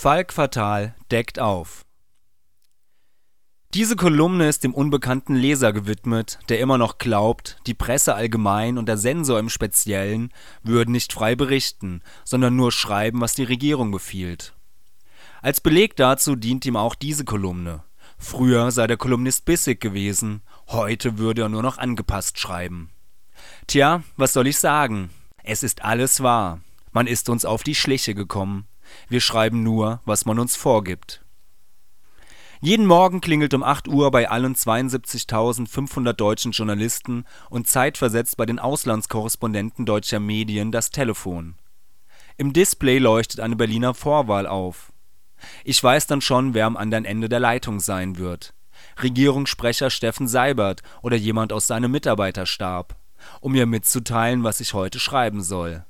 Falk Fatal deckt auf. Diese Kolumne ist dem unbekannten Leser gewidmet, der immer noch glaubt, die Presse allgemein und der Zensor im Speziellen würden nicht frei berichten, sondern nur schreiben, was die Regierung befiehlt. Als Beleg dazu dient ihm auch diese Kolumne. Früher sei der Kolumnist bissig gewesen, heute würde er nur noch angepasst schreiben. Tja, was soll ich sagen? Es ist alles wahr. Man ist uns auf die Schliche gekommen. Wir schreiben nur, was man uns vorgibt. Jeden Morgen klingelt um 8 Uhr bei allen 72.500 deutschen Journalisten und zeitversetzt bei den Auslandskorrespondenten deutscher Medien das Telefon. Im Display leuchtet eine Berliner Vorwahl auf. Ich weiß dann schon, wer am anderen Ende der Leitung sein wird. Regierungssprecher Steffen Seibert oder jemand aus seinem Mitarbeiterstab, um mir mitzuteilen, was ich heute schreiben soll.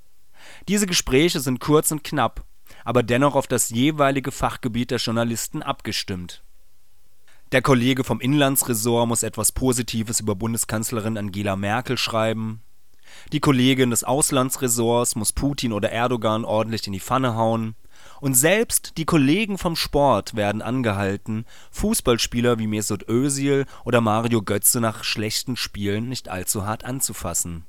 Diese Gespräche sind kurz und knapp, aber dennoch auf das jeweilige Fachgebiet der Journalisten abgestimmt. Der Kollege vom Inlandsressort muss etwas Positives über Bundeskanzlerin Angela Merkel schreiben. Die Kollegin des Auslandsressorts muss Putin oder Erdogan ordentlich in die Pfanne hauen. Und selbst die Kollegen vom Sport werden angehalten, Fußballspieler wie Mesut Özil oder Mario Götze nach schlechten Spielen nicht allzu hart anzufassen.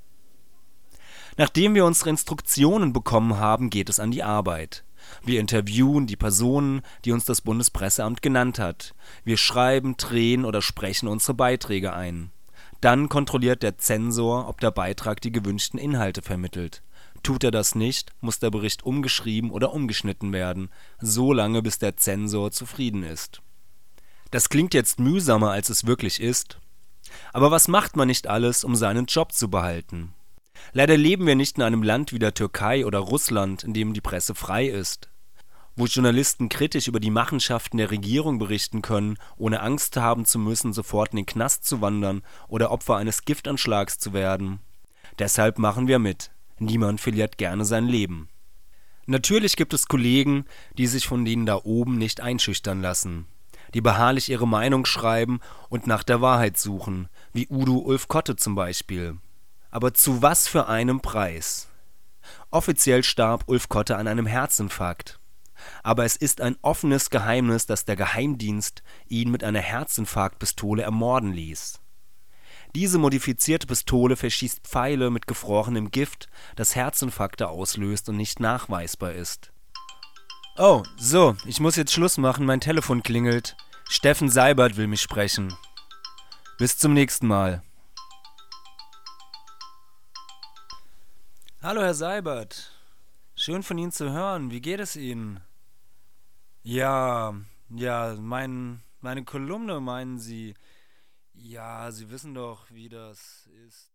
Nachdem wir unsere Instruktionen bekommen haben, geht es an die Arbeit. Wir interviewen die Personen, die uns das Bundespresseamt genannt hat. Wir schreiben, drehen oder sprechen unsere Beiträge ein. Dann kontrolliert der Zensor, ob der Beitrag die gewünschten Inhalte vermittelt. Tut er das nicht, muss der Bericht umgeschrieben oder umgeschnitten werden, so lange bis der Zensor zufrieden ist. Das klingt jetzt mühsamer, als es wirklich ist. Aber was macht man nicht alles, um seinen Job zu behalten? Leider leben wir nicht in einem Land wie der Türkei oder Russland, in dem die Presse frei ist, wo Journalisten kritisch über die Machenschaften der Regierung berichten können, ohne Angst haben zu müssen, sofort in den Knast zu wandern oder Opfer eines Giftanschlags zu werden. Deshalb machen wir mit. Niemand verliert gerne sein Leben. Natürlich gibt es Kollegen, die sich von denen da oben nicht einschüchtern lassen, die beharrlich ihre Meinung schreiben und nach der Wahrheit suchen, wie Udo Ulf Kotte zum Beispiel. Aber zu was für einem Preis? Offiziell starb Ulf Kotte an einem Herzinfarkt. Aber es ist ein offenes Geheimnis, dass der Geheimdienst ihn mit einer Herzinfarktpistole ermorden ließ. Diese modifizierte Pistole verschießt Pfeile mit gefrorenem Gift, das Herzinfarkte auslöst und nicht nachweisbar ist. Oh, so, ich muss jetzt Schluss machen, mein Telefon klingelt. Steffen Seibert will mich sprechen. Bis zum nächsten Mal. Hallo, Herr Seibert. Schön von Ihnen zu hören. Wie geht es Ihnen? Ja, ja, mein, meine Kolumne meinen Sie. Ja, Sie wissen doch, wie das ist.